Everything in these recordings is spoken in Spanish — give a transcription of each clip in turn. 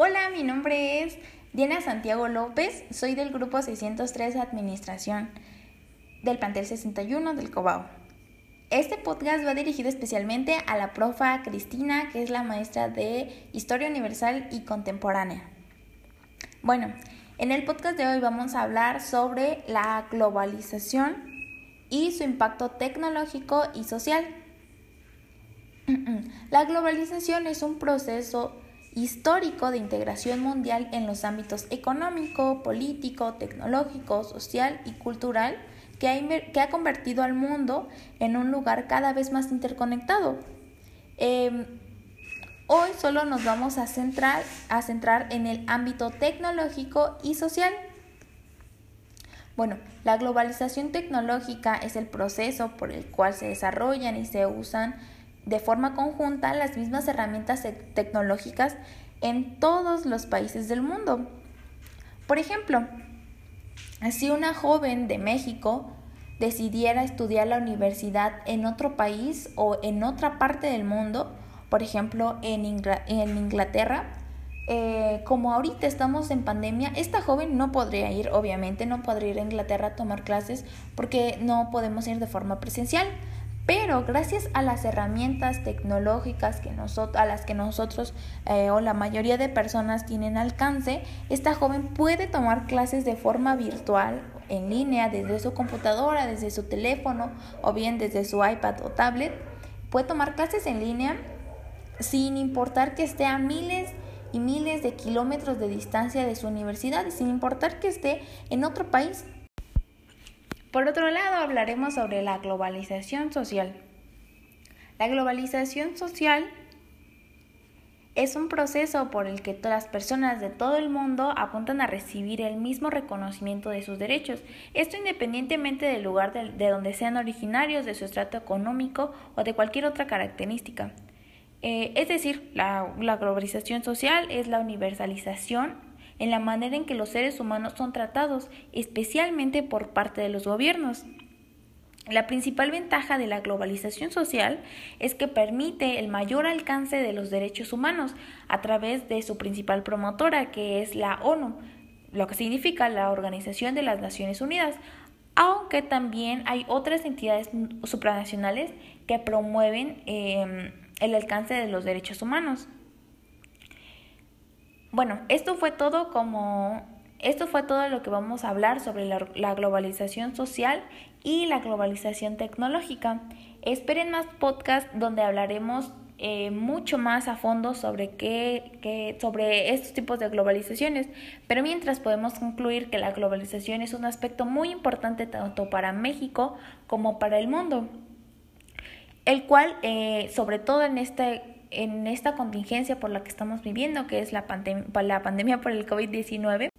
Hola, mi nombre es Diana Santiago López, soy del grupo 603 Administración del plantel 61 del Cobao. Este podcast va dirigido especialmente a la profa Cristina, que es la maestra de Historia Universal y Contemporánea. Bueno, en el podcast de hoy vamos a hablar sobre la globalización y su impacto tecnológico y social. La globalización es un proceso histórico de integración mundial en los ámbitos económico, político, tecnológico, social y cultural que ha, convertido al mundo en un lugar cada vez más interconectado. Em, hoy solo nos vamos a centrar en el ámbito tecnológico y social. Bueno, la globalización tecnológica es el proceso por el cual se desarrollan y se usan de forma conjunta las mismas herramientas tecnológicas en todos los países del mundo. Por ejemplo, si una joven de México decidiera estudiar la universidad en otro país o en otra parte del mundo, por ejemplo en, Inglaterra, eh, como ahorita estamos en pandemia, esta joven no podría ir, obviamente no podría ir a Inglaterra a tomar clases porque no podemos ir de forma presencial. Pero gracias a las herramientas tecnológicas que a las que nosotros eh, o la mayoría de personas tienen alcance, esta joven puede tomar clases de forma virtual, en línea, desde su computadora, desde su teléfono o bien desde su iPad o tablet. Puede tomar clases en línea sin importar que esté a miles y miles de kilómetros de distancia de su universidad sin importar que esté en otro país. Por otro lado, hablaremos sobre la globalización social. La globalización social es un proceso por el que todas las personas de todo el mundo apuntan a recibir el mismo reconocimiento de sus derechos, esto independientemente del lugar de, donde sean originarios, de su estrato económico o de cualquier otra característica. Eh, es decir, la globalización social es la universalización en la manera en que los seres humanos son tratados, especialmente por parte de los gobiernos. La principal ventaja de la globalización social es que permite el mayor alcance de los derechos humanos a través de su principal promotora, que es la ONU, lo que significa la Organización de las Naciones Unidas, aunque también hay otras entidades supranacionales que promueven eh, el alcance de los derechos humanos. Bueno, esto fue todo como esto fue todo lo que vamos a hablar sobre la, globalización social y la globalización tecnológica. Esperen más podcasts donde hablaremos eh, mucho más a fondo sobre qué, sobre estos tipos de globalizaciones. Pero mientras podemos concluir que la globalización es un aspecto muy importante tanto para México como para el mundo, el cual, eh, sobre todo en este en esta contingencia por la que estamos viviendo, que es la, la pandemia por el COVID-19.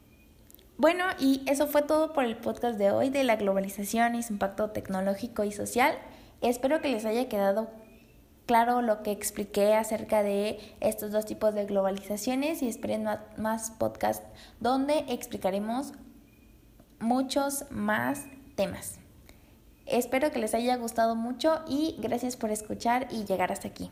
Bueno, y eso fue todo por el podcast de hoy de la globalización y su impacto tecnológico y social. Espero que les haya quedado claro lo que expliqué acerca de estos dos tipos de globalizaciones y esperen más podcasts donde explicaremos muchos más temas. Espero que les haya gustado mucho y gracias por escuchar y llegar hasta aquí.